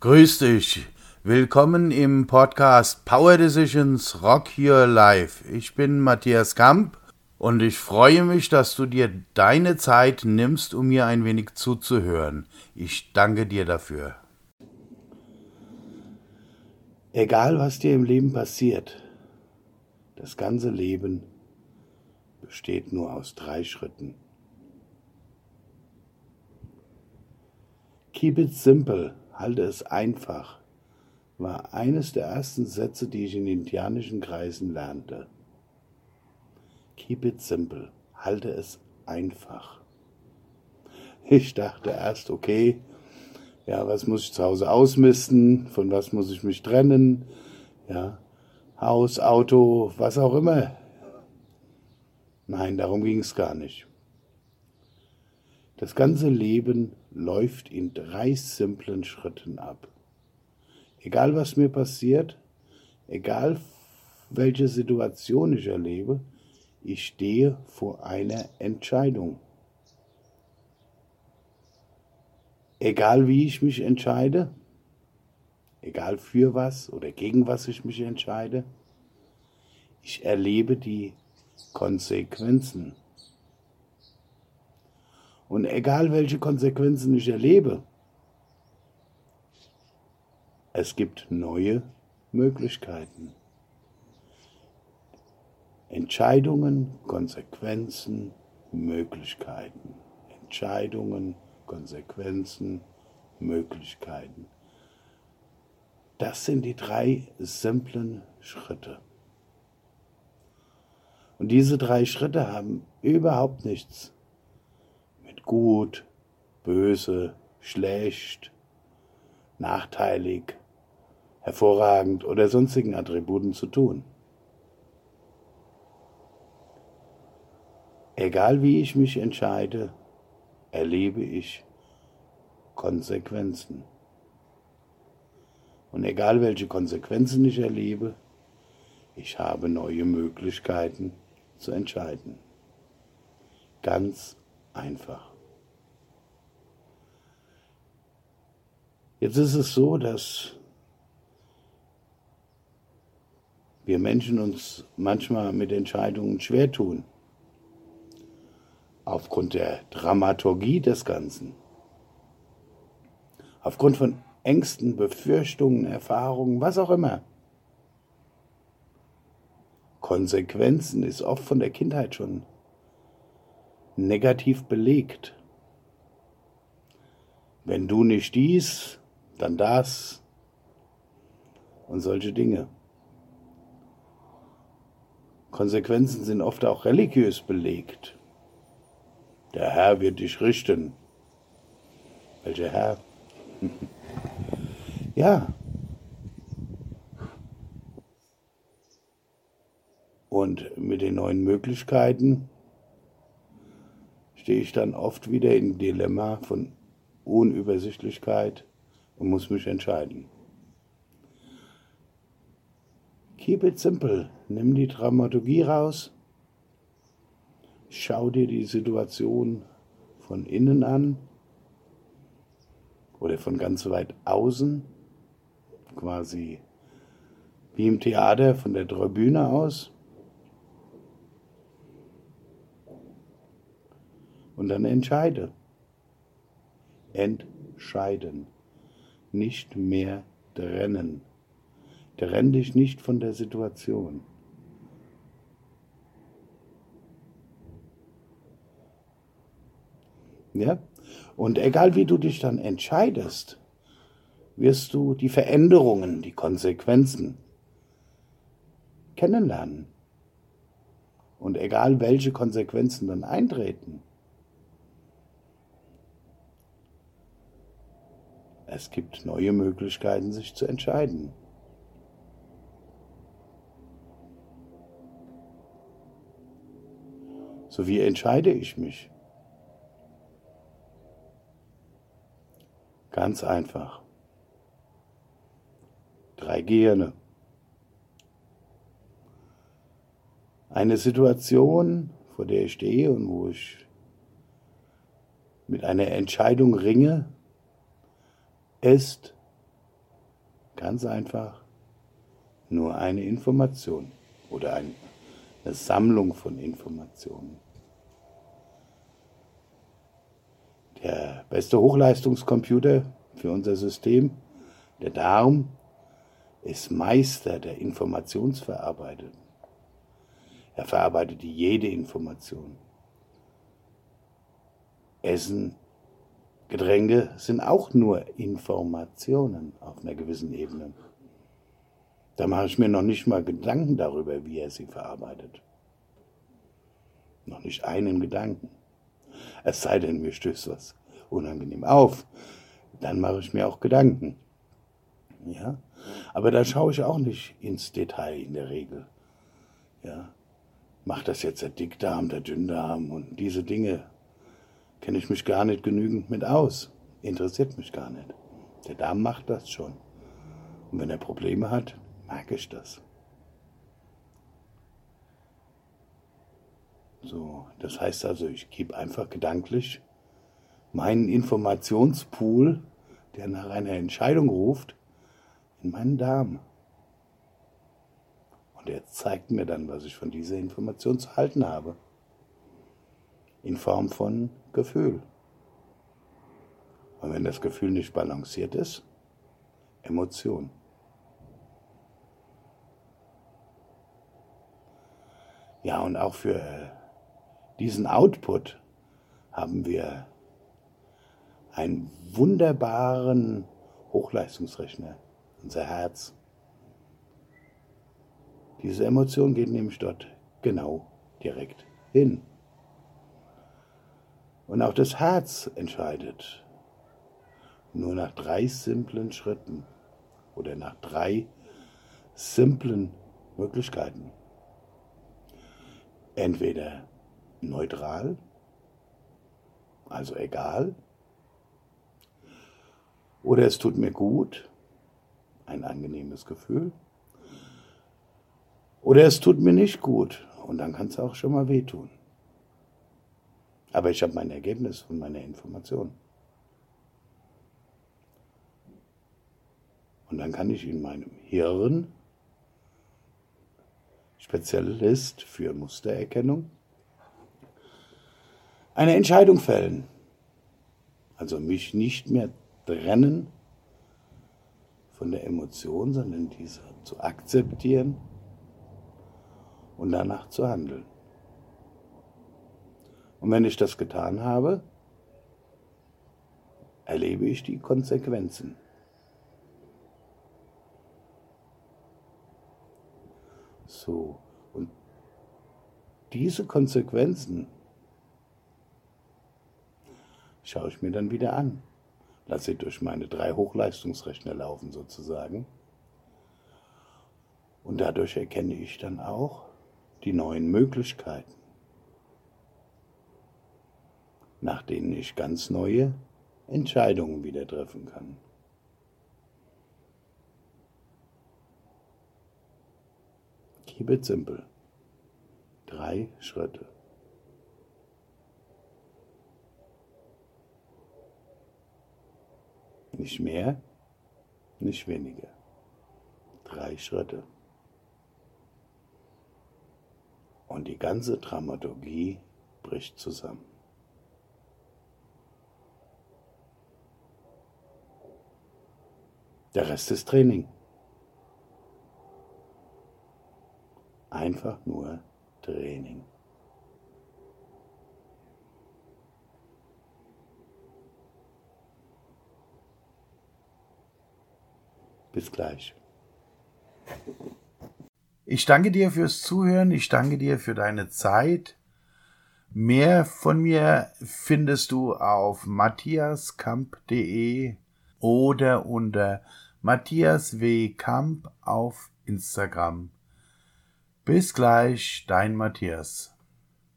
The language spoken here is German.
Grüß dich. Willkommen im Podcast Power Decisions Rock Your Life. Ich bin Matthias Kamp und ich freue mich, dass du dir deine Zeit nimmst, um mir ein wenig zuzuhören. Ich danke dir dafür. Egal was dir im Leben passiert, das ganze Leben besteht nur aus drei Schritten. Keep it simple, halte es einfach, war eines der ersten Sätze, die ich in indianischen Kreisen lernte. Keep it simple, halte es einfach. Ich dachte erst, okay, ja, was muss ich zu Hause ausmisten, von was muss ich mich trennen, ja, Haus, Auto, was auch immer. Nein, darum ging es gar nicht. Das ganze Leben läuft in drei simplen Schritten ab. Egal was mir passiert, egal welche Situation ich erlebe, ich stehe vor einer Entscheidung. Egal wie ich mich entscheide, egal für was oder gegen was ich mich entscheide, ich erlebe die Konsequenzen. Und egal welche Konsequenzen ich erlebe, es gibt neue Möglichkeiten. Entscheidungen, Konsequenzen, Möglichkeiten. Entscheidungen, Konsequenzen, Möglichkeiten. Das sind die drei simplen Schritte. Und diese drei Schritte haben überhaupt nichts gut, böse, schlecht, nachteilig, hervorragend oder sonstigen Attributen zu tun. Egal wie ich mich entscheide, erlebe ich Konsequenzen. Und egal welche Konsequenzen ich erlebe, ich habe neue Möglichkeiten zu entscheiden. Ganz einfach. Jetzt ist es so, dass wir Menschen uns manchmal mit Entscheidungen schwer tun. Aufgrund der Dramaturgie des Ganzen. Aufgrund von Ängsten, Befürchtungen, Erfahrungen, was auch immer. Konsequenzen ist oft von der Kindheit schon negativ belegt. Wenn du nicht dies, dann das und solche Dinge. Konsequenzen sind oft auch religiös belegt. Der Herr wird dich richten. Welcher Herr? ja. Und mit den neuen Möglichkeiten stehe ich dann oft wieder im Dilemma von Unübersichtlichkeit und muss mich entscheiden. Keep it simple. Nimm die Dramaturgie raus. Schau dir die Situation von innen an oder von ganz weit außen, quasi wie im Theater von der Tribüne aus. Und dann entscheide. Entscheiden. Nicht mehr trennen. Trenn dich nicht von der Situation. Ja? Und egal wie du dich dann entscheidest, wirst du die Veränderungen, die Konsequenzen kennenlernen. Und egal welche Konsequenzen dann eintreten, es gibt neue Möglichkeiten, sich zu entscheiden. So wie entscheide ich mich? Ganz einfach. Drei Gehirne. Eine Situation, vor der ich stehe und wo ich mit einer Entscheidung ringe, ist ganz einfach nur eine Information oder eine Sammlung von Informationen. Der beste Hochleistungscomputer für unser System, der Darm, ist Meister der Informationsverarbeitung. Er verarbeitet jede Information. Essen, Getränke sind auch nur Informationen auf einer gewissen Ebene. Da mache ich mir noch nicht mal Gedanken darüber, wie er sie verarbeitet. Noch nicht einen Gedanken. Es sei denn, mir stößt was unangenehm auf. Dann mache ich mir auch Gedanken. Ja, aber da schaue ich auch nicht ins Detail in der Regel. Ja, macht das jetzt der Dickdarm, der Dünndarm und diese Dinge kenne ich mich gar nicht genügend mit aus. Interessiert mich gar nicht. Der Darm macht das schon. Und wenn er Probleme hat, merke ich das. So, das heißt also, ich gebe einfach gedanklich meinen Informationspool, der nach einer Entscheidung ruft, in meinen Darm. Und er zeigt mir dann, was ich von dieser Information zu halten habe. In Form von Gefühl. Und wenn das Gefühl nicht balanciert ist, Emotion. Ja, und auch für diesen Output haben wir einen wunderbaren Hochleistungsrechner, unser Herz. Diese Emotion geht nämlich dort genau direkt hin. Und auch das Herz entscheidet nur nach drei simplen Schritten oder nach drei simplen Möglichkeiten. Entweder neutral, also egal, oder es tut mir gut, ein angenehmes Gefühl, oder es tut mir nicht gut und dann kann es auch schon mal wehtun. Aber ich habe mein Ergebnis von meiner Information. Und dann kann ich in meinem Hirn, Spezialist für Mustererkennung, eine Entscheidung fällen. Also mich nicht mehr trennen von der Emotion, sondern diese zu akzeptieren und danach zu handeln. Und wenn ich das getan habe, erlebe ich die Konsequenzen. So, und diese Konsequenzen schaue ich mir dann wieder an. Lasse sie durch meine drei Hochleistungsrechner laufen sozusagen. Und dadurch erkenne ich dann auch die neuen Möglichkeiten, nach denen ich ganz neue Entscheidungen wieder treffen kann. Keep it simple. Drei Schritte. Nicht mehr, nicht weniger. Drei Schritte. Und die ganze Dramaturgie bricht zusammen. Der Rest ist Training. Einfach nur Training. Bis gleich. Ich danke dir fürs Zuhören, ich danke dir für deine Zeit. Mehr von mir findest du auf matthiaskamp.de oder unter Matthias W. Kamp auf Instagram. Bis gleich, dein Matthias.